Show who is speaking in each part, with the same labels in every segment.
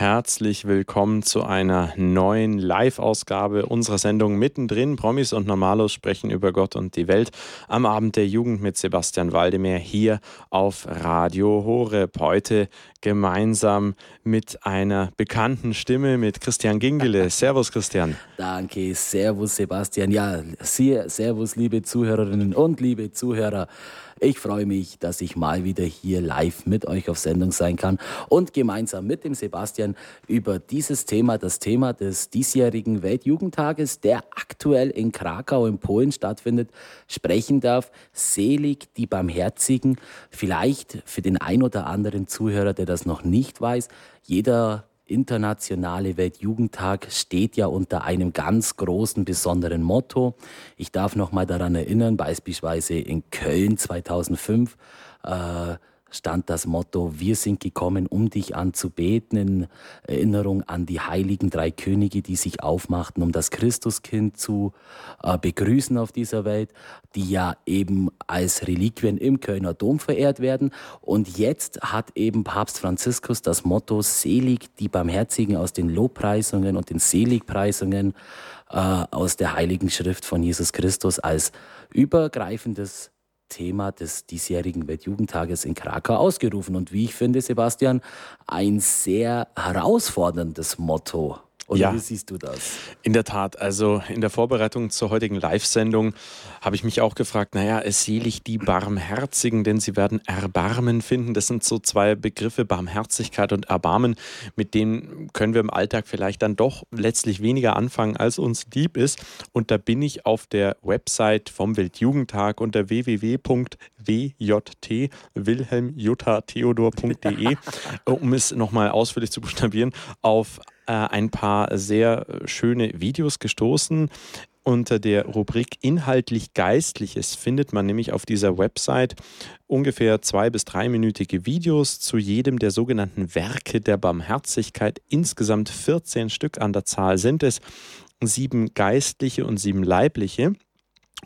Speaker 1: Herzlich willkommen zu einer neuen Live-Ausgabe unserer Sendung Mittendrin. Promis und Normalos sprechen über Gott und die Welt am Abend der Jugend mit Sebastian Waldemar hier auf Radio Horeb. Heute gemeinsam mit einer bekannten Stimme, mit Christian Gingele. Servus, Christian.
Speaker 2: Danke, Servus, Sebastian. Ja, Servus, liebe Zuhörerinnen und liebe Zuhörer. Ich freue mich, dass ich mal wieder hier live mit euch auf Sendung sein kann und gemeinsam mit dem Sebastian über dieses Thema, das Thema des diesjährigen Weltjugendtages, der aktuell in Krakau in Polen stattfindet, sprechen darf. Selig die Barmherzigen. Vielleicht für den ein oder anderen Zuhörer, der das noch nicht weiß, jeder internationale Weltjugendtag steht ja unter einem ganz großen, besonderen Motto. Ich darf noch mal daran erinnern, beispielsweise in Köln 2005 äh, stand das Motto, wir sind gekommen, um dich anzubeten, in Erinnerung an die heiligen drei Könige, die sich aufmachten, um das Christuskind zu äh, begrüßen auf dieser Welt, die ja eben als Reliquien im Kölner Dom verehrt werden. Und jetzt hat eben Papst Franziskus das Motto, selig die Barmherzigen aus den Lobpreisungen und den Seligpreisungen äh, aus der Heiligen Schrift von Jesus Christus als übergreifendes Thema des diesjährigen Weltjugendtages in Krakau ausgerufen. Und wie ich finde, Sebastian, ein sehr herausforderndes Motto oder ja, wie siehst du das?
Speaker 1: In der Tat, also in der Vorbereitung zur heutigen Live-Sendung habe ich mich auch gefragt, naja, es selig die Barmherzigen, denn sie werden Erbarmen finden. Das sind so zwei Begriffe, Barmherzigkeit und Erbarmen, mit denen können wir im Alltag vielleicht dann doch letztlich weniger anfangen, als uns lieb ist. Und da bin ich auf der Website vom Weltjugendtag unter www.wjt wilhelmjutta-theodor.de, um es nochmal ausführlich zu buchstabieren, auf äh, ein paar sehr schöne Videos gestoßen. Unter der Rubrik Inhaltlich Geistliches findet man nämlich auf dieser Website ungefähr zwei- bis dreiminütige Videos zu jedem der sogenannten Werke der Barmherzigkeit. Insgesamt 14 Stück an der Zahl sind es, sieben geistliche und sieben leibliche.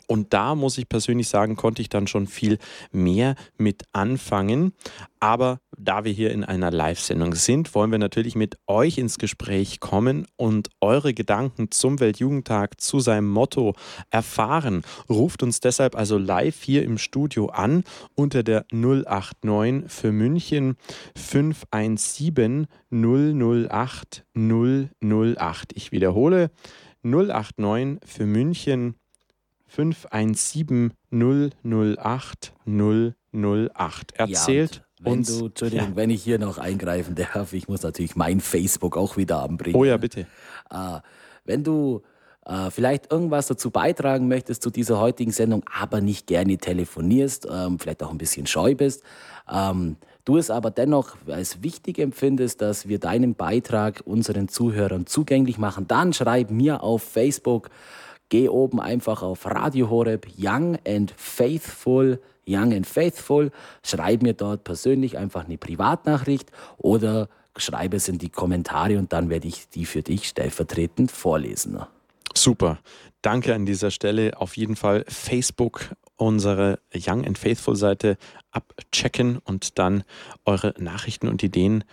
Speaker 1: Und da muss ich persönlich sagen, konnte ich dann schon viel mehr mit anfangen. Aber da wir hier in einer Live-Sendung sind, wollen wir natürlich mit euch ins Gespräch kommen und eure Gedanken zum Weltjugendtag, zu seinem Motto erfahren. Ruft uns deshalb also live hier im Studio an unter der 089 für München 517 008 008. Ich wiederhole 089 für München 517 008 008. Erzählt
Speaker 2: ja, wenn
Speaker 1: uns.
Speaker 2: Du, Entschuldigung, ja. wenn ich hier noch eingreifen darf, ich muss natürlich mein Facebook auch wieder anbringen.
Speaker 1: Oh ja, bitte.
Speaker 2: Äh, wenn du äh, vielleicht irgendwas dazu beitragen möchtest zu dieser heutigen Sendung, aber nicht gerne telefonierst, ähm, vielleicht auch ein bisschen scheu bist, ähm, du es aber dennoch als wichtig empfindest, dass wir deinen Beitrag unseren Zuhörern zugänglich machen, dann schreib mir auf Facebook Geh oben einfach auf Radio Horeb Young and Faithful, Young and Faithful. Schreib mir dort persönlich einfach eine Privatnachricht oder schreibe es in die Kommentare und dann werde ich die für dich stellvertretend vorlesen.
Speaker 1: Super. Danke an dieser Stelle. Auf jeden Fall Facebook unsere Young and Faithful Seite abchecken und dann eure Nachrichten und Ideen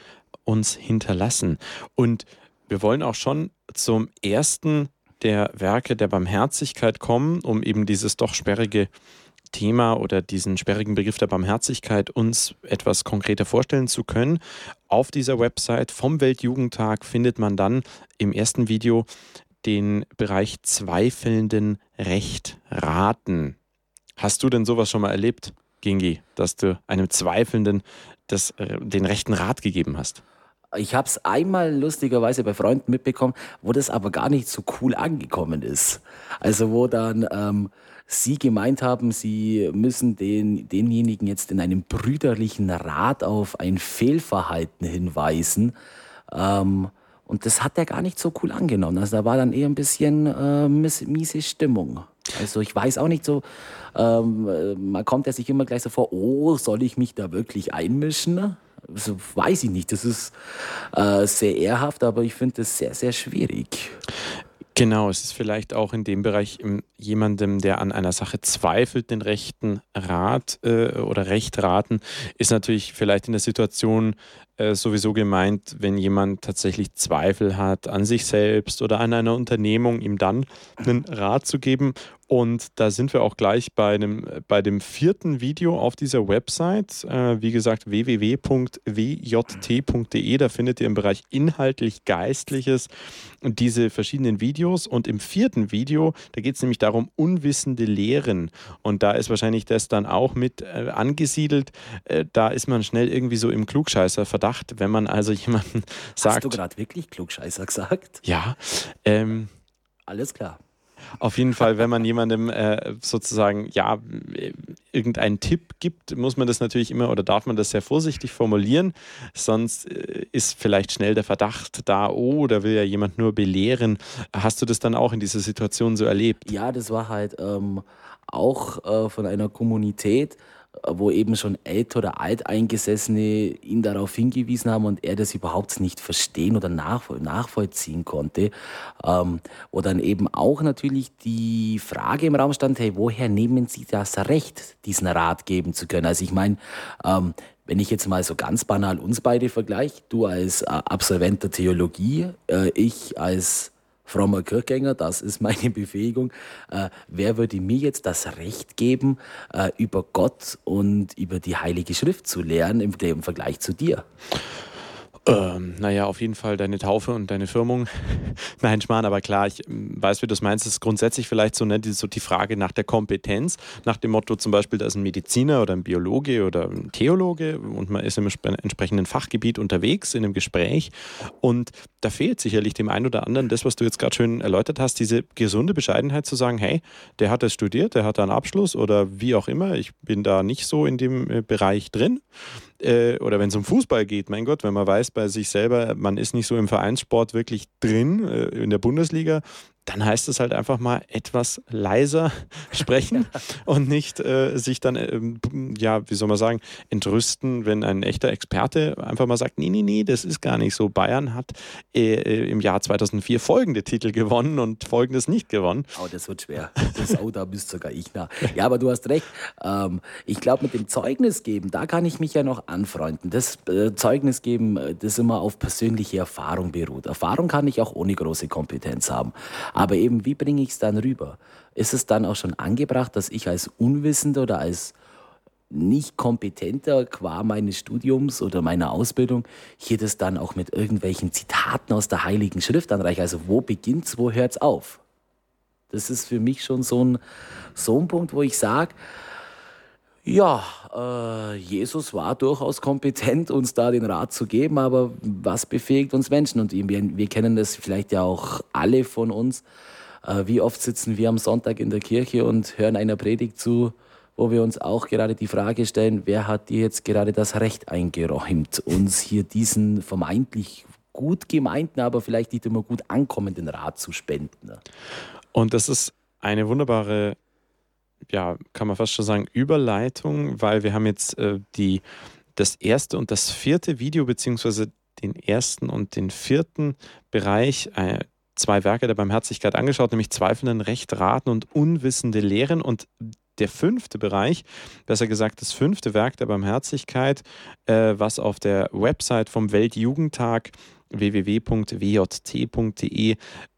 Speaker 1: uns hinterlassen. Und wir wollen auch schon zum ersten der Werke der Barmherzigkeit kommen, um eben dieses doch sperrige Thema oder diesen sperrigen Begriff der Barmherzigkeit uns etwas konkreter vorstellen zu können. Auf dieser Website vom Weltjugendtag findet man dann im ersten Video den Bereich zweifelnden Recht raten. Hast du denn sowas schon mal erlebt, Gingi, dass du einem Zweifelnden das, äh, den rechten Rat gegeben hast?
Speaker 2: Ich habe es einmal lustigerweise bei Freunden mitbekommen, wo das aber gar nicht so cool angekommen ist. Also wo dann ähm, sie gemeint haben, sie müssen den, denjenigen jetzt in einem brüderlichen Rat auf ein Fehlverhalten hinweisen. Ähm, und das hat er gar nicht so cool angenommen. Also da war dann eher ein bisschen äh, miese Stimmung. Also ich weiß auch nicht so, ähm, äh, man kommt ja sich immer gleich so vor, oh, soll ich mich da wirklich einmischen? Also weiß ich nicht. Das ist äh, sehr ehrhaft, aber ich finde das sehr, sehr schwierig.
Speaker 1: Genau, es ist vielleicht auch in dem Bereich jemandem, der an einer Sache zweifelt, den rechten Rat äh, oder Recht raten, ist natürlich vielleicht in der Situation äh, sowieso gemeint, wenn jemand tatsächlich Zweifel hat an sich selbst oder an einer Unternehmung, ihm dann einen Rat zu geben. Und da sind wir auch gleich bei dem, bei dem vierten Video auf dieser Website. Äh, wie gesagt, www.wjt.de. Da findet ihr im Bereich inhaltlich Geistliches diese verschiedenen Videos. Und im vierten Video, da geht es nämlich darum, unwissende Lehren. Und da ist wahrscheinlich das dann auch mit äh, angesiedelt. Äh, da ist man schnell irgendwie so im Klugscheißer-Verdacht, wenn man also jemanden sagt.
Speaker 2: Hast du gerade wirklich Klugscheißer gesagt?
Speaker 1: Ja. Ähm,
Speaker 2: Alles klar.
Speaker 1: Auf jeden Fall, wenn man jemandem äh, sozusagen ja irgendeinen Tipp gibt, muss man das natürlich immer oder darf man das sehr vorsichtig formulieren. Sonst äh, ist vielleicht schnell der Verdacht da, oh, da will ja jemand nur belehren. Hast du das dann auch in dieser Situation so erlebt?
Speaker 2: Ja, das war halt ähm, auch äh, von einer Kommunität wo eben schon älter oder alteingesessene ihn darauf hingewiesen haben und er das überhaupt nicht verstehen oder nachvollziehen konnte. Ähm, wo dann eben auch natürlich die Frage im Raum stand, hey, woher nehmen Sie das Recht, diesen Rat geben zu können? Also ich meine, ähm, wenn ich jetzt mal so ganz banal uns beide vergleiche, du als äh, Absolvent der Theologie, äh, ich als frommer Kirchgänger, das ist meine Befähigung. Äh, wer würde mir jetzt das Recht geben, äh, über Gott und über die Heilige Schrift zu lernen im, im Vergleich zu dir?
Speaker 1: Ähm, naja, auf jeden Fall deine Taufe und deine Firmung. Nein, Schmarrn, aber klar, ich ähm, weiß, wie du es meinst. Es ist grundsätzlich vielleicht so, ne, die, so die Frage nach der Kompetenz, nach dem Motto zum Beispiel, da ist ein Mediziner oder ein Biologe oder ein Theologe und man ist im entsprechenden Fachgebiet unterwegs, in einem Gespräch und da fehlt sicherlich dem einen oder anderen das, was du jetzt gerade schön erläutert hast, diese gesunde Bescheidenheit zu sagen, hey, der hat das studiert, der hat da einen Abschluss oder wie auch immer, ich bin da nicht so in dem äh, Bereich drin äh, oder wenn es um Fußball geht, mein Gott, wenn man weiß bei sich selber, man ist nicht so im Vereinssport wirklich drin äh, in der Bundesliga, dann heißt es halt einfach mal etwas leiser sprechen und nicht äh, sich dann, äh, ja, wie soll man sagen, entrüsten, wenn ein echter Experte einfach mal sagt, nee, nee, nee, das ist gar nicht so. Bayern hat äh, äh im Jahr 2004 folgende Titel gewonnen und folgendes nicht gewonnen.
Speaker 2: Oh, das wird schwer. Das, oh, da bist sogar ich nah. Ja, aber du hast recht. Ähm, ich glaube, mit dem Zeugnis geben, da kann ich mich ja noch anfreunden. Das äh, Zeugnis geben, äh, das immer auf persönliche Erfahrung beruht. Erfahrung kann ich auch ohne große Kompetenz haben. Aber eben, wie bringe ich es dann rüber? Ist es dann auch schon angebracht, dass ich als Unwissender oder als nicht kompetenter qua meines Studiums oder meiner Ausbildung hier das dann auch mit irgendwelchen Zitaten aus der Heiligen Schrift anreiche? Also wo beginnt's, wo hört's auf? Das ist für mich schon so ein, so ein Punkt, wo ich sage, ja, äh, Jesus war durchaus kompetent, uns da den Rat zu geben, aber was befähigt uns Menschen? Und wir, wir kennen das vielleicht ja auch alle von uns. Äh, wie oft sitzen wir am Sonntag in der Kirche und hören einer Predigt zu, wo wir uns auch gerade die Frage stellen, wer hat dir jetzt gerade das Recht eingeräumt, uns hier diesen vermeintlich gut gemeinten, aber vielleicht nicht immer gut ankommenden Rat zu spenden?
Speaker 1: Und das ist eine wunderbare ja, kann man fast schon sagen, Überleitung, weil wir haben jetzt äh, die, das erste und das vierte Video, beziehungsweise den ersten und den vierten Bereich, äh, zwei Werke der Barmherzigkeit angeschaut, nämlich Zweifelnden Recht raten und unwissende Lehren. Und der fünfte Bereich, besser gesagt das fünfte Werk der Barmherzigkeit, äh, was auf der Website vom Weltjugendtag www.wjt.de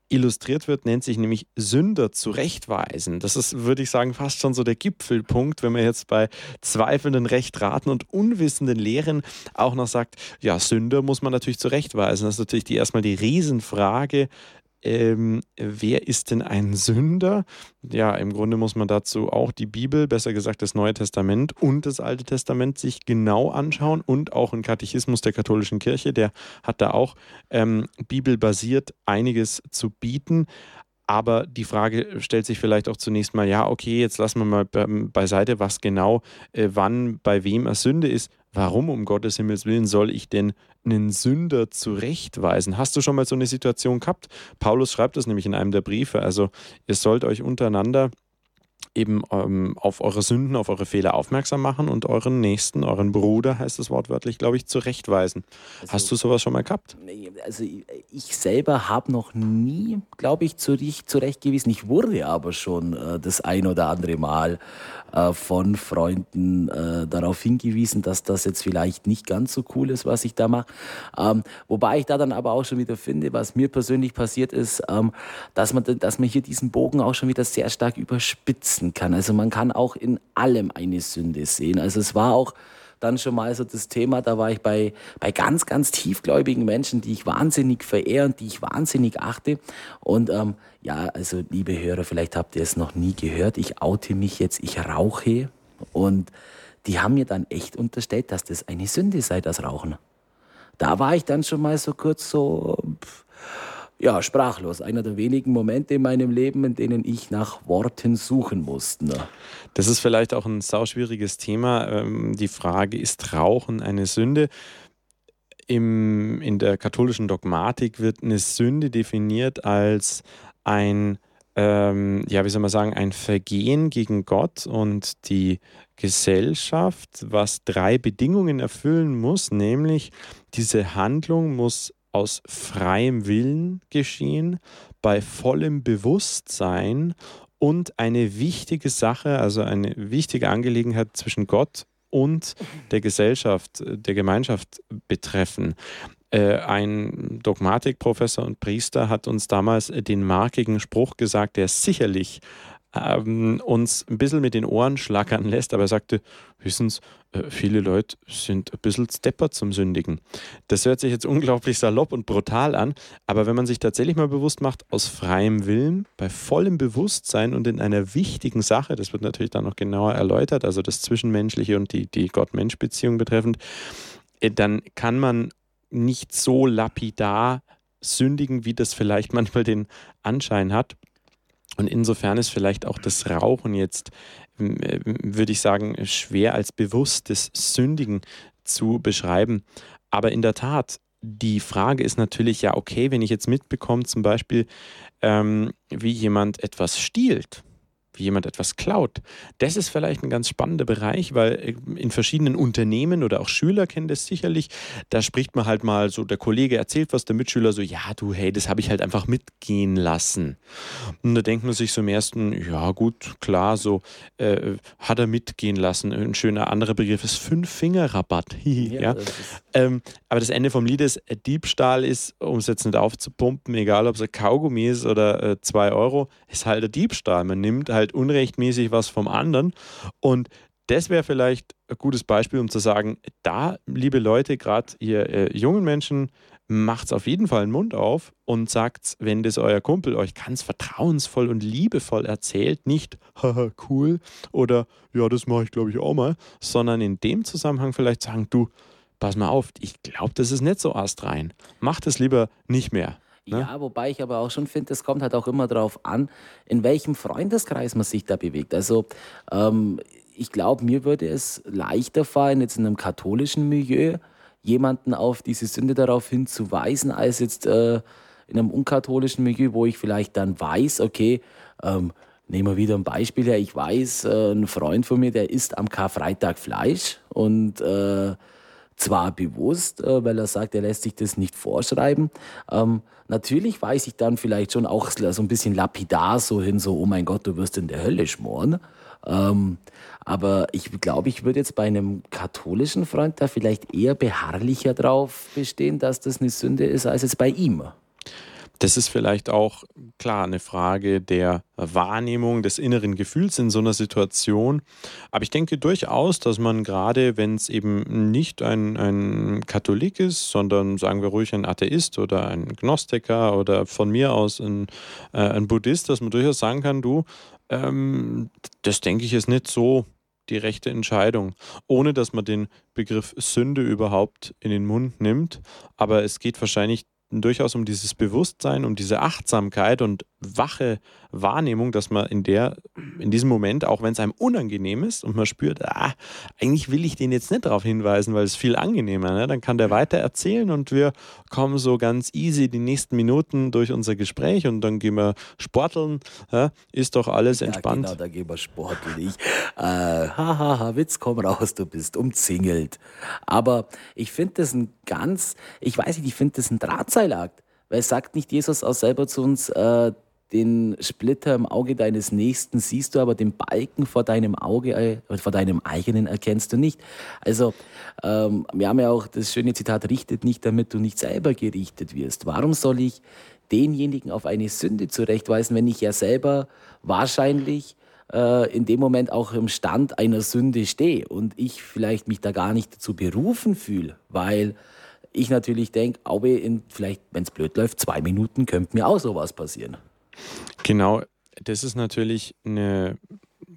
Speaker 1: illustriert wird, nennt sich nämlich Sünder zurechtweisen. Das ist, würde ich sagen, fast schon so der Gipfelpunkt, wenn man jetzt bei zweifelnden Rechtraten und unwissenden Lehren auch noch sagt, ja, Sünder muss man natürlich zurechtweisen. Das ist natürlich die, erstmal die Riesenfrage, ähm, wer ist denn ein Sünder? Ja, im Grunde muss man dazu auch die Bibel, besser gesagt das Neue Testament und das Alte Testament sich genau anschauen und auch ein Katechismus der katholischen Kirche, der hat da auch ähm, bibelbasiert einiges zu bieten. Aber die Frage stellt sich vielleicht auch zunächst mal, ja, okay, jetzt lassen wir mal beiseite, was genau, äh, wann, bei wem es Sünde ist. Warum um Gottes Himmels Willen soll ich denn einen Sünder zurechtweisen? Hast du schon mal so eine Situation gehabt? Paulus schreibt das nämlich in einem der Briefe. Also ihr sollt euch untereinander eben ähm, auf eure Sünden, auf eure Fehler aufmerksam machen und euren Nächsten, euren Bruder, heißt es wortwörtlich, glaube ich, zurechtweisen. Also, Hast du sowas schon mal gehabt?
Speaker 2: Also ich selber habe noch nie, glaube ich, zurechtgewiesen. Ich wurde aber schon äh, das ein oder andere Mal äh, von Freunden äh, darauf hingewiesen, dass das jetzt vielleicht nicht ganz so cool ist, was ich da mache. Ähm, wobei ich da dann aber auch schon wieder finde, was mir persönlich passiert ist, ähm, dass, man, dass man hier diesen Bogen auch schon wieder sehr stark überspitzen kann. Also man kann auch in allem eine Sünde sehen. Also es war auch dann schon mal so das Thema, da war ich bei, bei ganz, ganz tiefgläubigen Menschen, die ich wahnsinnig verehre und die ich wahnsinnig achte. Und ähm, ja, also liebe Hörer, vielleicht habt ihr es noch nie gehört, ich oute mich jetzt, ich rauche und die haben mir dann echt unterstellt, dass das eine Sünde sei, das Rauchen. Da war ich dann schon mal so kurz so, ja, sprachlos. Einer der wenigen Momente in meinem Leben, in denen ich nach Worten suchen musste.
Speaker 1: Das ist vielleicht auch ein sauschwieriges Thema. Ähm, die Frage, ist Rauchen eine Sünde? Im, in der katholischen Dogmatik wird eine Sünde definiert als ein, ähm, ja, wie soll man sagen, ein Vergehen gegen Gott und die Gesellschaft, was drei Bedingungen erfüllen muss, nämlich diese Handlung muss aus freiem Willen geschehen, bei vollem Bewusstsein und eine wichtige Sache, also eine wichtige Angelegenheit zwischen Gott und der Gesellschaft, der Gemeinschaft betreffen. Äh, ein Dogmatikprofessor und Priester hat uns damals den markigen Spruch gesagt, der sicherlich ähm, uns ein bisschen mit den Ohren schlackern lässt, aber er sagte, wissen Sie, äh, viele Leute sind ein bisschen stepper zum Sündigen. Das hört sich jetzt unglaublich salopp und brutal an, aber wenn man sich tatsächlich mal bewusst macht, aus freiem Willen, bei vollem Bewusstsein und in einer wichtigen Sache, das wird natürlich dann noch genauer erläutert, also das Zwischenmenschliche und die, die Gott-Mensch-Beziehung betreffend, äh, dann kann man nicht so lapidar sündigen, wie das vielleicht manchmal den Anschein hat. Und insofern ist vielleicht auch das Rauchen jetzt, äh, würde ich sagen, schwer als bewusstes Sündigen zu beschreiben. Aber in der Tat, die Frage ist natürlich ja, okay, wenn ich jetzt mitbekomme, zum Beispiel, ähm, wie jemand etwas stiehlt, wie jemand etwas klaut. Das ist vielleicht ein ganz spannender Bereich, weil äh, in verschiedenen Unternehmen oder auch Schüler kennen das sicherlich. Da spricht man halt mal so, der Kollege erzählt was, der Mitschüler so, ja, du, hey, das habe ich halt einfach mitgehen lassen. Und da denkt man sich so im ersten, ja, gut, klar, so äh, hat er mitgehen lassen. Ein schöner anderer Begriff ist Fünf-Finger-Rabatt. ja, ja. Das ähm, aber das Ende vom Lied ist, äh, Diebstahl ist, um es jetzt nicht aufzupumpen, egal ob es ein Kaugummi ist oder äh, zwei Euro, ist halt ein Diebstahl. Man nimmt halt unrechtmäßig was vom anderen. Und das wäre vielleicht ein gutes Beispiel, um zu sagen, da, liebe Leute, gerade ihr äh, jungen Menschen, macht es auf jeden Fall den Mund auf und sagt, wenn das euer Kumpel euch ganz vertrauensvoll und liebevoll erzählt, nicht, haha, cool oder ja, das mache ich glaube ich auch mal, sondern in dem Zusammenhang vielleicht sagen, du, pass mal auf, ich glaube, das ist nicht so astrein. Mach das lieber nicht mehr.
Speaker 2: Ne? Ja, wobei ich aber auch schon finde, es kommt halt auch immer darauf an, in welchem Freundeskreis man sich da bewegt. Also ähm, ich glaube, mir würde es leichter fallen, jetzt in einem katholischen Milieu jemanden auf diese Sünde darauf hinzuweisen, als jetzt äh, in einem unkatholischen Milieu, wo ich vielleicht dann weiß, okay, ähm, nehmen wir wieder ein Beispiel her, ich weiß, äh, ein Freund von mir, der isst am Karfreitag Fleisch und äh, zwar bewusst, äh, weil er sagt, er lässt sich das nicht vorschreiben. Ähm, natürlich weiß ich dann vielleicht schon auch so ein bisschen lapidar so hin, so, oh mein Gott, du wirst in der Hölle schmoren. Ähm, aber ich glaube, ich würde jetzt bei einem katholischen Freund da vielleicht eher beharrlicher drauf bestehen, dass das eine Sünde ist, als jetzt bei ihm.
Speaker 1: Das ist vielleicht auch klar eine Frage der Wahrnehmung des inneren Gefühls in so einer Situation. Aber ich denke durchaus, dass man gerade, wenn es eben nicht ein, ein Katholik ist, sondern sagen wir ruhig ein Atheist oder ein Gnostiker oder von mir aus ein, äh, ein Buddhist, dass man durchaus sagen kann, du, ähm, das denke ich ist nicht so die rechte Entscheidung, ohne dass man den Begriff Sünde überhaupt in den Mund nimmt. Aber es geht wahrscheinlich durchaus um dieses Bewusstsein, um diese Achtsamkeit und wache Wahrnehmung, dass man in der, in diesem Moment, auch wenn es einem unangenehm ist und man spürt, ah, eigentlich will ich den jetzt nicht darauf hinweisen, weil es viel angenehmer, ne? dann kann der weiter erzählen und wir kommen so ganz easy die nächsten Minuten durch unser Gespräch und dann gehen wir sporteln, ja? ist doch alles entspannt.
Speaker 2: Ja, genau, da gehen wir sporteln. Ich, äh, hahaha, ha, Witz, komm raus, du bist umzingelt. Aber ich finde das ein ganz, ich weiß nicht, ich finde das ein Drahtseilakt. Weil sagt nicht Jesus auch selber zu uns, äh, den Splitter im Auge deines Nächsten siehst du, aber den Balken vor deinem Auge, äh, vor deinem eigenen erkennst du nicht. Also, ähm, wir haben ja auch das schöne Zitat, richtet nicht, damit du nicht selber gerichtet wirst. Warum soll ich denjenigen auf eine Sünde zurechtweisen, wenn ich ja selber wahrscheinlich äh, in dem Moment auch im Stand einer Sünde stehe und ich vielleicht mich da gar nicht dazu berufen fühle, weil ich natürlich denke, in vielleicht, wenn es blöd läuft, zwei Minuten könnte mir auch sowas passieren.
Speaker 1: Genau, das ist natürlich eine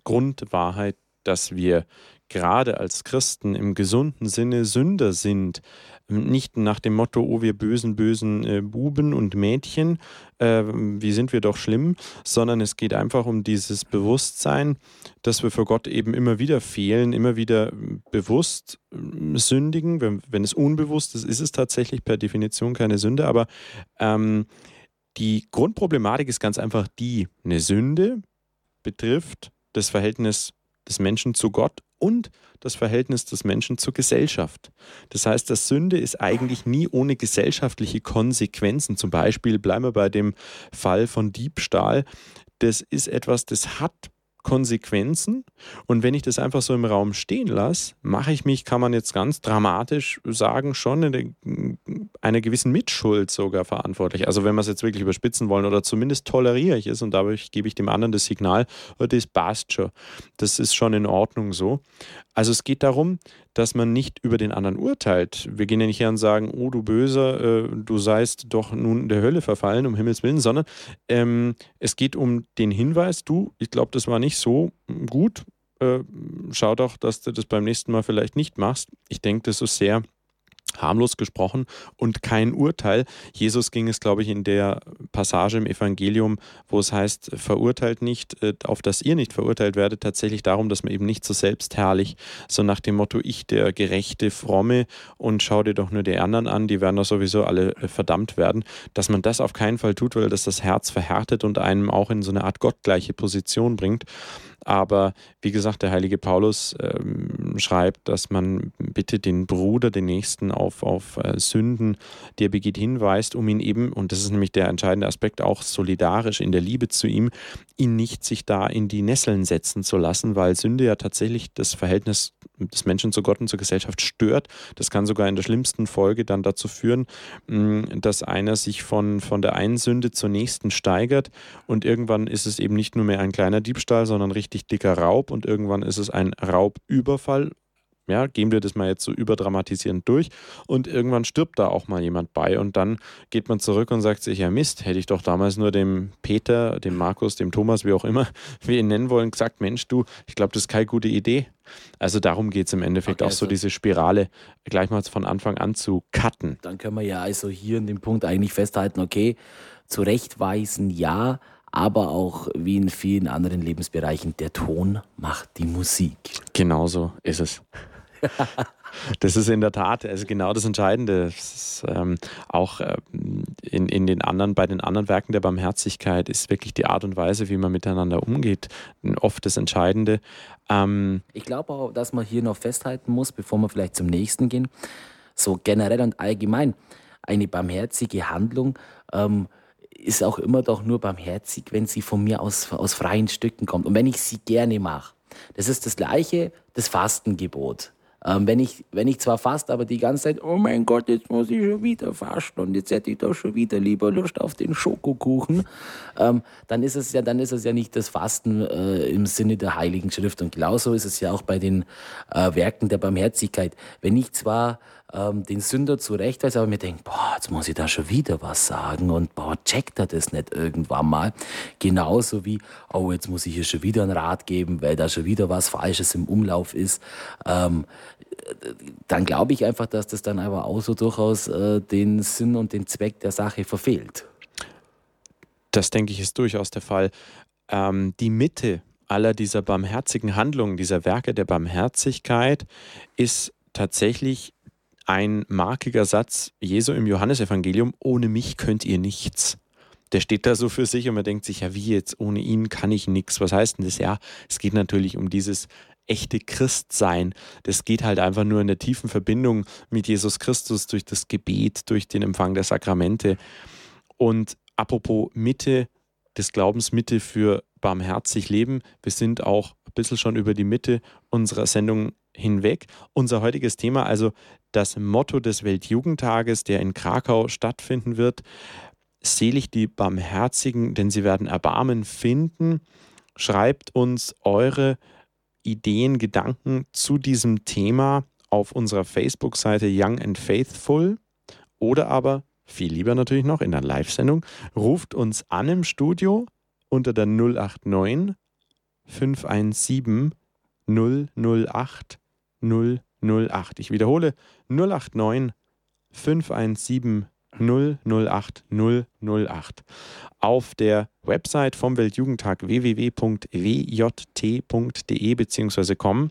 Speaker 1: Grundwahrheit, dass wir gerade als Christen im gesunden Sinne Sünder sind. Nicht nach dem Motto, oh, wir bösen, bösen äh, Buben und Mädchen, äh, wie sind wir doch schlimm, sondern es geht einfach um dieses Bewusstsein, dass wir für Gott eben immer wieder fehlen, immer wieder bewusst äh, sündigen. Wenn, wenn es unbewusst ist, ist es tatsächlich per Definition keine Sünde, aber ähm, die Grundproblematik ist ganz einfach die, eine Sünde betrifft das Verhältnis des Menschen zu Gott und das Verhältnis des Menschen zur Gesellschaft. Das heißt, dass Sünde ist eigentlich nie ohne gesellschaftliche Konsequenzen. Zum Beispiel bleiben wir bei dem Fall von Diebstahl. Das ist etwas, das hat Konsequenzen. Und wenn ich das einfach so im Raum stehen lasse, mache ich mich, kann man jetzt ganz dramatisch sagen, schon in einer gewissen Mitschuld sogar verantwortlich. Also wenn wir es jetzt wirklich überspitzen wollen oder zumindest toleriere ich es und dadurch gebe ich dem anderen das Signal, oh, das passt schon. Das ist schon in Ordnung so. Also es geht darum, dass man nicht über den anderen urteilt. Wir gehen ja nicht her und sagen, oh du Böser, äh, du seist doch nun der Hölle verfallen, um Himmels Willen, sondern ähm, es geht um den Hinweis, du, ich glaube, das war nicht so gut, äh, schau doch, dass du das beim nächsten Mal vielleicht nicht machst. Ich denke, das ist sehr harmlos gesprochen und kein Urteil. Jesus ging es, glaube ich, in der Passage im Evangelium, wo es heißt, verurteilt nicht, äh, auf dass ihr nicht verurteilt werdet, tatsächlich darum, dass man eben nicht so selbstherrlich, so nach dem Motto, ich der gerechte, fromme und schau dir doch nur die anderen an, die werden doch sowieso alle äh, verdammt werden, dass man das auf keinen Fall tut, weil das das Herz verhärtet und einem auch in so eine Art gottgleiche Position bringt. Aber wie gesagt, der heilige Paulus ähm, schreibt, dass man bitte den Bruder, den Nächsten auf, auf äh, Sünden, die er begeht, hinweist, um ihn eben, und das ist nämlich der entscheidende Aspekt, auch solidarisch in der Liebe zu ihm, ihn nicht sich da in die Nesseln setzen zu lassen, weil Sünde ja tatsächlich das Verhältnis des Menschen zu Gott und zur Gesellschaft stört. Das kann sogar in der schlimmsten Folge dann dazu führen, mm, dass einer sich von, von der einen Sünde zur nächsten steigert und irgendwann ist es eben nicht nur mehr ein kleiner Diebstahl, sondern richtig dicker Raub und irgendwann ist es ein Raubüberfall ja, gehen wir das mal jetzt so überdramatisierend durch und irgendwann stirbt da auch mal jemand bei und dann geht man zurück und sagt sich, ja Mist, hätte ich doch damals nur dem Peter, dem Markus, dem Thomas, wie auch immer wir ihn nennen wollen, gesagt, Mensch, du, ich glaube, das ist keine gute Idee. Also darum geht es im Endeffekt okay, auch so also diese Spirale gleich mal von Anfang an zu cutten.
Speaker 2: Dann können wir ja also hier in dem Punkt eigentlich festhalten, okay, zurechtweisen ja, aber auch wie in vielen anderen Lebensbereichen, der Ton macht die Musik.
Speaker 1: Genauso ist es. Das ist in der Tat also genau das Entscheidende. Das ist, ähm, auch ähm, in, in den anderen, bei den anderen Werken der Barmherzigkeit ist wirklich die Art und Weise, wie man miteinander umgeht, oft das Entscheidende.
Speaker 2: Ähm, ich glaube auch, dass man hier noch festhalten muss, bevor wir vielleicht zum nächsten gehen, so generell und allgemein, eine barmherzige Handlung ähm, ist auch immer doch nur barmherzig, wenn sie von mir aus, aus freien Stücken kommt und wenn ich sie gerne mache. Das ist das gleiche, das Fastengebot. Ähm, wenn, ich, wenn ich zwar fast, aber die ganze Zeit, oh mein Gott, jetzt muss ich schon wieder fasten und jetzt hätte ich doch schon wieder lieber Lust auf den Schokokuchen, ähm, dann, ist es ja, dann ist es ja nicht das Fasten äh, im Sinne der Heiligen Schrift. Und genauso ist es ja auch bei den äh, Werken der Barmherzigkeit. Wenn ich zwar ähm, den Sünder zurechtweise, aber mir denke, boah, jetzt muss ich da schon wieder was sagen und boah, checkt er das nicht irgendwann mal. Genauso wie, oh, jetzt muss ich hier schon wieder einen Rat geben, weil da schon wieder was Falsches im Umlauf ist. Ähm, dann glaube ich einfach, dass das dann aber auch so durchaus äh, den Sinn und den Zweck der Sache verfehlt.
Speaker 1: Das denke ich ist durchaus der Fall. Ähm, die Mitte aller dieser barmherzigen Handlungen, dieser Werke der Barmherzigkeit ist tatsächlich ein markiger Satz Jesu im Johannesevangelium, ohne mich könnt ihr nichts. Der steht da so für sich und man denkt sich, ja, wie jetzt, ohne ihn kann ich nichts. Was heißt denn das? Ja, es geht natürlich um dieses echte Christsein. Das geht halt einfach nur in der tiefen Verbindung mit Jesus Christus durch das Gebet, durch den Empfang der Sakramente. Und apropos Mitte des Glaubens, Mitte für barmherzig leben. Wir sind auch ein bisschen schon über die Mitte unserer Sendung hinweg. Unser heutiges Thema, also das Motto des Weltjugendtages, der in Krakau stattfinden wird. Selig die Barmherzigen, denn sie werden Erbarmen finden. Schreibt uns eure Ideen, Gedanken zu diesem Thema auf unserer Facebook-Seite Young and Faithful oder aber viel lieber natürlich noch in der Live-Sendung. Ruft uns an im Studio unter der 089 517 008 008. Ich wiederhole 089 517 008 008. Auf der Website vom Weltjugendtag www.wjt.de bzw. com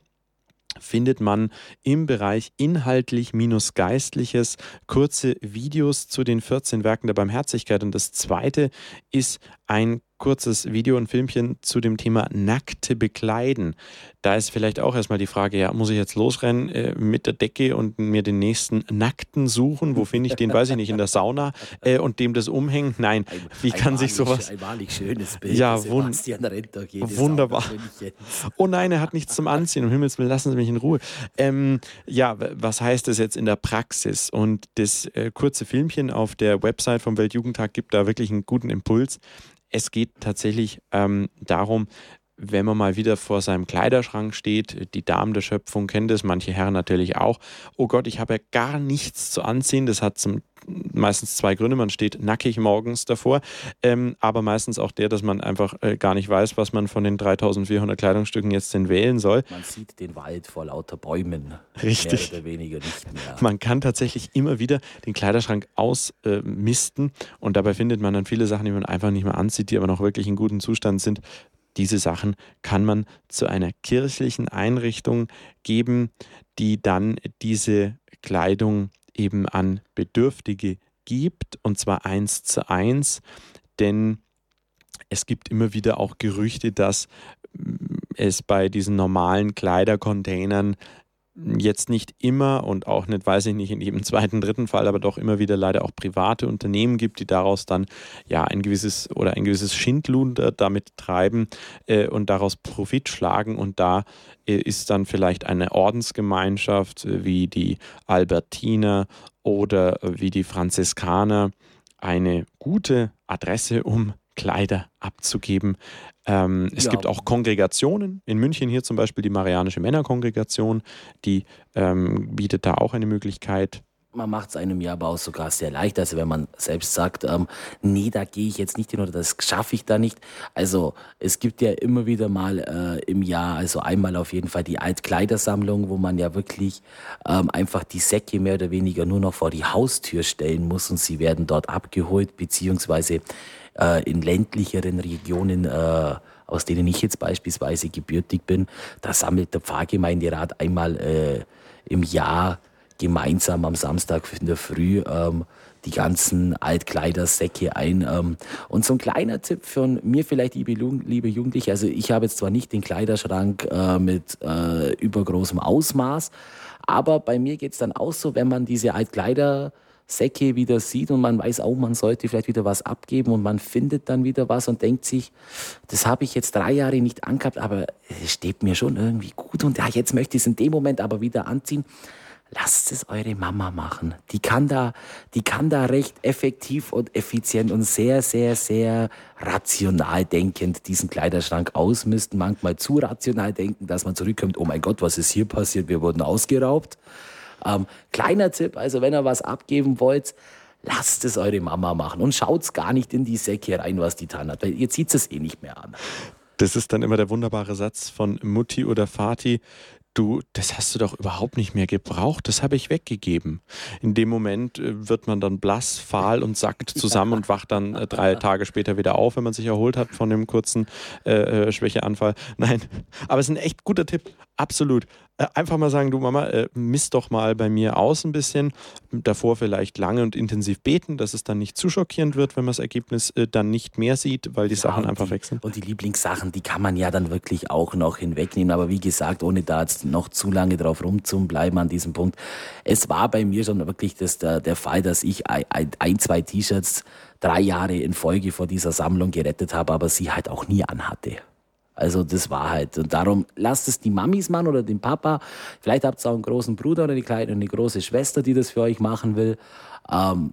Speaker 1: findet man im Bereich inhaltlich-geistliches kurze Videos zu den 14 Werken der Barmherzigkeit. Und das zweite ist ein kurzes Video und Filmchen zu dem Thema nackte Bekleiden. Da ist vielleicht auch erstmal die Frage, ja, muss ich jetzt losrennen äh, mit der Decke und mir den nächsten Nackten suchen? Wo finde ich den? Weiß ich nicht, in der Sauna äh, und dem das umhängen? Nein, wie kann ein sich sowas...
Speaker 2: Ein wahrlich schönes Bild.
Speaker 1: Ja, wun wunderbar. Oh nein, er hat nichts zum Anziehen. Um Himmels Willen, lassen Sie mich in Ruhe. Ähm, ja, was heißt das jetzt in der Praxis? Und das äh, kurze Filmchen auf der Website vom Weltjugendtag gibt da wirklich einen guten Impuls. Es geht tatsächlich ähm, darum, wenn man mal wieder vor seinem Kleiderschrank steht, die Damen der Schöpfung kennen das, manche Herren natürlich auch. Oh Gott, ich habe ja gar nichts zu anziehen. Das hat zum, meistens zwei Gründe. Man steht nackig morgens davor, ähm, aber meistens auch der, dass man einfach äh, gar nicht weiß, was man von den 3400 Kleidungsstücken jetzt denn wählen soll.
Speaker 2: Man sieht den Wald vor lauter Bäumen.
Speaker 1: Richtig.
Speaker 2: Mehr oder weniger nicht mehr.
Speaker 1: Man kann tatsächlich immer wieder den Kleiderschrank ausmisten äh, und dabei findet man dann viele Sachen, die man einfach nicht mehr anzieht, die aber noch wirklich in gutem Zustand sind. Diese Sachen kann man zu einer kirchlichen Einrichtung geben, die dann diese Kleidung eben an Bedürftige gibt, und zwar eins zu eins, denn es gibt immer wieder auch Gerüchte, dass es bei diesen normalen Kleidercontainern jetzt nicht immer und auch nicht, weiß ich nicht, in jedem zweiten, dritten Fall, aber doch immer wieder leider auch private Unternehmen gibt, die daraus dann ja ein gewisses oder ein gewisses Schindluder damit treiben äh, und daraus Profit schlagen. Und da äh, ist dann vielleicht eine Ordensgemeinschaft äh, wie die Albertiner oder äh, wie die Franziskaner eine gute Adresse, um Kleider abzugeben. Ähm, es ja. gibt auch Kongregationen, in München hier zum Beispiel die Marianische Männerkongregation, die ähm, bietet da auch eine Möglichkeit.
Speaker 2: Man macht es einem ja aber auch sogar sehr leicht. Also wenn man selbst sagt, ähm, nee, da gehe ich jetzt nicht hin oder das schaffe ich da nicht. Also es gibt ja immer wieder mal äh, im Jahr, also einmal auf jeden Fall die Altkleidersammlung, wo man ja wirklich ähm, einfach die Säcke mehr oder weniger nur noch vor die Haustür stellen muss und sie werden dort abgeholt, beziehungsweise äh, in ländlicheren Regionen, äh, aus denen ich jetzt beispielsweise gebürtig bin, da sammelt der Pfarrgemeinderat einmal äh, im Jahr gemeinsam am Samstag in der Früh ähm, die ganzen Altkleidersäcke ein. Ähm, und so ein kleiner Tipp von mir vielleicht, liebe, liebe Jugendliche, also ich habe jetzt zwar nicht den Kleiderschrank äh, mit äh, übergroßem Ausmaß, aber bei mir geht es dann auch so, wenn man diese Altkleider Säcke wieder sieht und man weiß auch, man sollte vielleicht wieder was abgeben und man findet dann wieder was und denkt sich, das habe ich jetzt drei Jahre nicht angehabt, aber es steht mir schon irgendwie gut und ja, jetzt möchte ich es in dem Moment aber wieder anziehen. Lasst es eure Mama machen. Die kann da, die kann da recht effektiv und effizient und sehr, sehr, sehr rational denkend diesen Kleiderschrank ausmisten. Manchmal zu rational denken, dass man zurückkommt, oh mein Gott, was ist hier passiert? Wir wurden ausgeraubt. Ähm, kleiner Tipp, also wenn ihr was abgeben wollt, lasst es eure Mama machen und schaut gar nicht in die Säcke rein, was die getan hat, weil ihr zieht es eh nicht mehr an.
Speaker 1: Das ist dann immer der wunderbare Satz von Mutti oder Vati. du, das hast du doch überhaupt nicht mehr gebraucht, das habe ich weggegeben. In dem Moment äh, wird man dann blass, fahl und sackt zusammen und wacht dann äh, drei Tage später wieder auf, wenn man sich erholt hat von dem kurzen äh, äh Schwächeanfall. Nein, aber es ist ein echt guter Tipp, absolut. Äh, einfach mal sagen, du Mama, äh, misst doch mal bei mir aus ein bisschen. Davor vielleicht lange und intensiv beten, dass es dann nicht zu schockierend wird, wenn man das Ergebnis äh, dann nicht mehr sieht, weil die ja, Sachen einfach
Speaker 2: die,
Speaker 1: weg sind.
Speaker 2: Und die Lieblingssachen, die kann man ja dann wirklich auch noch hinwegnehmen. Aber wie gesagt, ohne da jetzt noch zu lange drauf rumzubleiben an diesem Punkt. Es war bei mir schon wirklich das, der, der Fall, dass ich ein, ein zwei T-Shirts drei Jahre in Folge vor dieser Sammlung gerettet habe, aber sie halt auch nie anhatte. Also das war halt. Und darum lasst es die Mamis machen oder den Papa. Vielleicht habt ihr auch einen großen Bruder oder eine kleine eine große Schwester, die das für euch machen will. Ähm,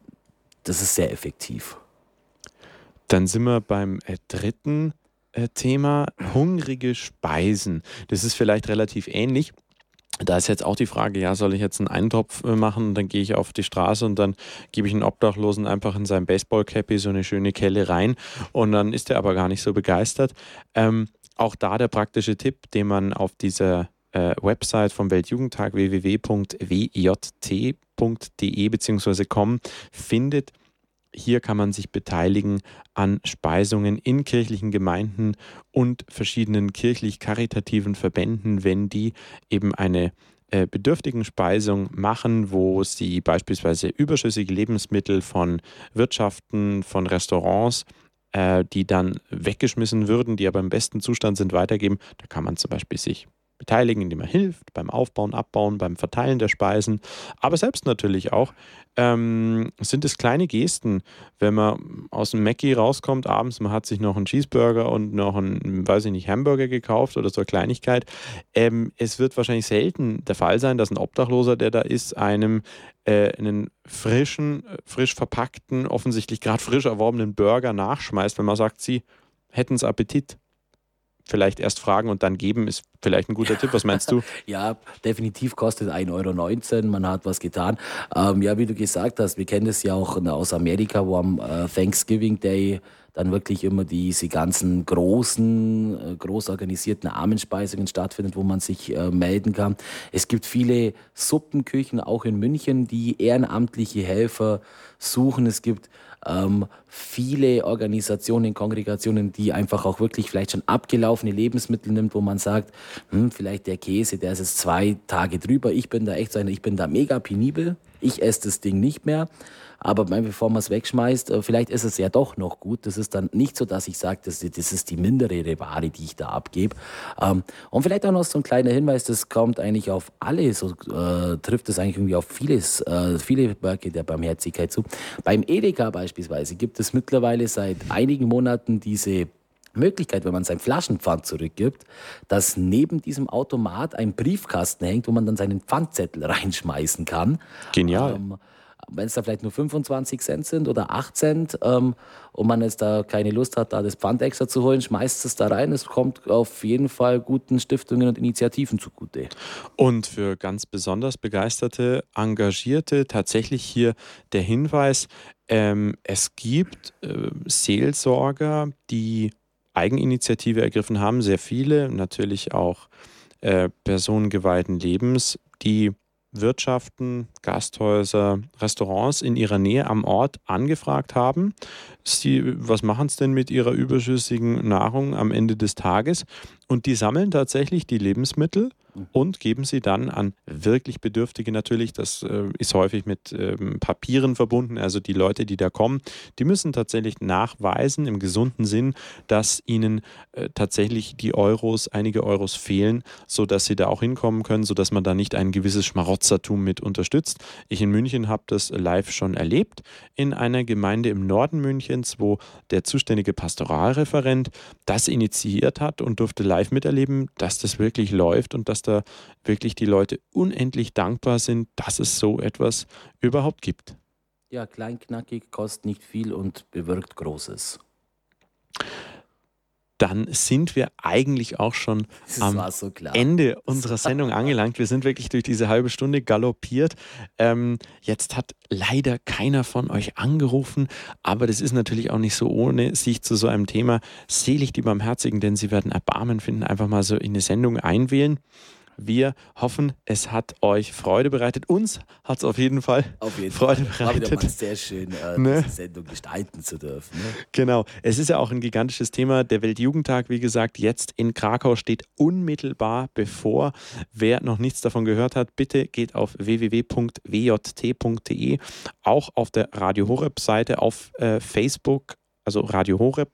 Speaker 2: das ist sehr effektiv.
Speaker 1: Dann sind wir beim äh, dritten äh, Thema, hungrige Speisen. Das ist vielleicht relativ ähnlich. Da ist jetzt auch die Frage, ja, soll ich jetzt einen Eintopf äh, machen, dann gehe ich auf die Straße und dann gebe ich einen Obdachlosen einfach in sein Baseball-Cappy so eine schöne Kelle rein und dann ist er aber gar nicht so begeistert. Ähm, auch da der praktische Tipp, den man auf dieser äh, Website vom Weltjugendtag www.wjt.de bzw. com findet. Hier kann man sich beteiligen an Speisungen in kirchlichen Gemeinden und verschiedenen kirchlich-karitativen Verbänden, wenn die eben eine äh, bedürftigen Speisung machen, wo sie beispielsweise überschüssige Lebensmittel von Wirtschaften, von Restaurants die dann weggeschmissen würden, die aber im besten Zustand sind, weitergeben. Da kann man zum Beispiel sich beteiligen, indem man hilft beim Aufbauen, Abbauen, beim Verteilen der Speisen, aber selbst natürlich auch ähm, sind es kleine Gesten, wenn man aus dem Mackie rauskommt abends, man hat sich noch einen Cheeseburger und noch einen, weiß ich nicht, Hamburger gekauft oder so eine Kleinigkeit. Ähm, es wird wahrscheinlich selten der Fall sein, dass ein Obdachloser, der da ist, einem äh, einen frischen, frisch verpackten, offensichtlich gerade frisch erworbenen Burger nachschmeißt, wenn man sagt, sie hätten es Appetit vielleicht erst fragen und dann geben, ist vielleicht ein guter Tipp. Was meinst du?
Speaker 2: ja, definitiv kostet 1,19 Euro. Man hat was getan. Ähm, ja, wie du gesagt hast, wir kennen das ja auch aus Amerika, wo am äh, Thanksgiving Day dann wirklich immer diese ganzen großen, äh, groß organisierten Armenspeisungen stattfindet, wo man sich äh, melden kann. Es gibt viele Suppenküchen, auch in München, die ehrenamtliche Helfer suchen. Es gibt ähm, viele Organisationen, Kongregationen, die einfach auch wirklich vielleicht schon abgelaufene Lebensmittel nimmt, wo man sagt, hm, vielleicht der Käse, der ist jetzt zwei Tage drüber. Ich bin da echt so einer, ich bin da mega penibel. Ich esse das Ding nicht mehr. Aber bevor man es wegschmeißt, äh, vielleicht ist es ja doch noch gut. Das ist dann nicht so, dass ich sage, das, das ist die mindere Ware, die ich da abgebe. Ähm, und vielleicht auch noch so ein kleiner Hinweis, das kommt eigentlich auf alle, so äh, trifft es eigentlich irgendwie auf vieles, äh, viele Werke der Barmherzigkeit zu. Beim Edeka beispielsweise gibt es mittlerweile seit einigen Monaten diese Möglichkeit, wenn man sein Flaschenpfand zurückgibt, dass neben diesem Automat ein Briefkasten hängt, wo man dann seinen Pfandzettel reinschmeißen kann.
Speaker 1: Genial. Ähm,
Speaker 2: wenn es da vielleicht nur 25 Cent sind oder 8 Cent ähm, und man jetzt da keine Lust hat, da das Pfand extra zu holen, schmeißt es da rein. Es kommt auf jeden Fall guten Stiftungen und Initiativen zugute.
Speaker 1: Und für ganz besonders begeisterte, engagierte tatsächlich hier der Hinweis, ähm, es gibt äh, Seelsorger, die Eigeninitiative ergriffen haben, sehr viele, natürlich auch äh, personengeweihten Lebens, die Wirtschaften, Gasthäuser, Restaurants in ihrer Nähe am Ort angefragt haben. Sie, was machen es denn mit ihrer überschüssigen Nahrung am Ende des Tages? Und die sammeln tatsächlich die Lebensmittel. Und geben sie dann an wirklich Bedürftige natürlich. Das äh, ist häufig mit ähm, Papieren verbunden. Also die Leute, die da kommen, die müssen tatsächlich nachweisen im gesunden Sinn, dass ihnen äh, tatsächlich die Euros, einige Euros fehlen, sodass sie da auch hinkommen können, sodass man da nicht ein gewisses Schmarotzertum mit unterstützt. Ich in München habe das live schon erlebt in einer Gemeinde im Norden Münchens, wo der zuständige Pastoralreferent das initiiert hat und durfte live miterleben, dass das wirklich läuft und dass da wirklich die Leute unendlich dankbar sind, dass es so etwas überhaupt gibt.
Speaker 2: Ja, kleinknackig, kostet nicht viel und bewirkt Großes
Speaker 1: dann sind wir eigentlich auch schon am so Ende unserer Sendung angelangt. Wir sind wirklich durch diese halbe Stunde galoppiert. Ähm, jetzt hat leider keiner von euch angerufen, aber das ist natürlich auch nicht so ohne, sich zu so einem Thema selig die Barmherzigen, denn sie werden Erbarmen finden, einfach mal so in eine Sendung einwählen. Wir hoffen, es hat euch Freude bereitet. Uns hat es auf jeden Fall
Speaker 2: Auf jeden
Speaker 1: Freude
Speaker 2: Fall. War wieder
Speaker 1: bereitet.
Speaker 2: mal sehr schön, äh,
Speaker 1: Ne?
Speaker 2: diese Sendung gestalten zu dürfen. Ne?
Speaker 1: Genau. Es ist ja auch ein gigantisches Thema. Der Weltjugendtag, wie gesagt, jetzt in Krakau steht unmittelbar bevor. Wer noch nichts davon gehört hat, bitte geht auf www.wjt.de, auch auf der Radio Horeb Seite, auf äh, Facebook. Also Radio Horeb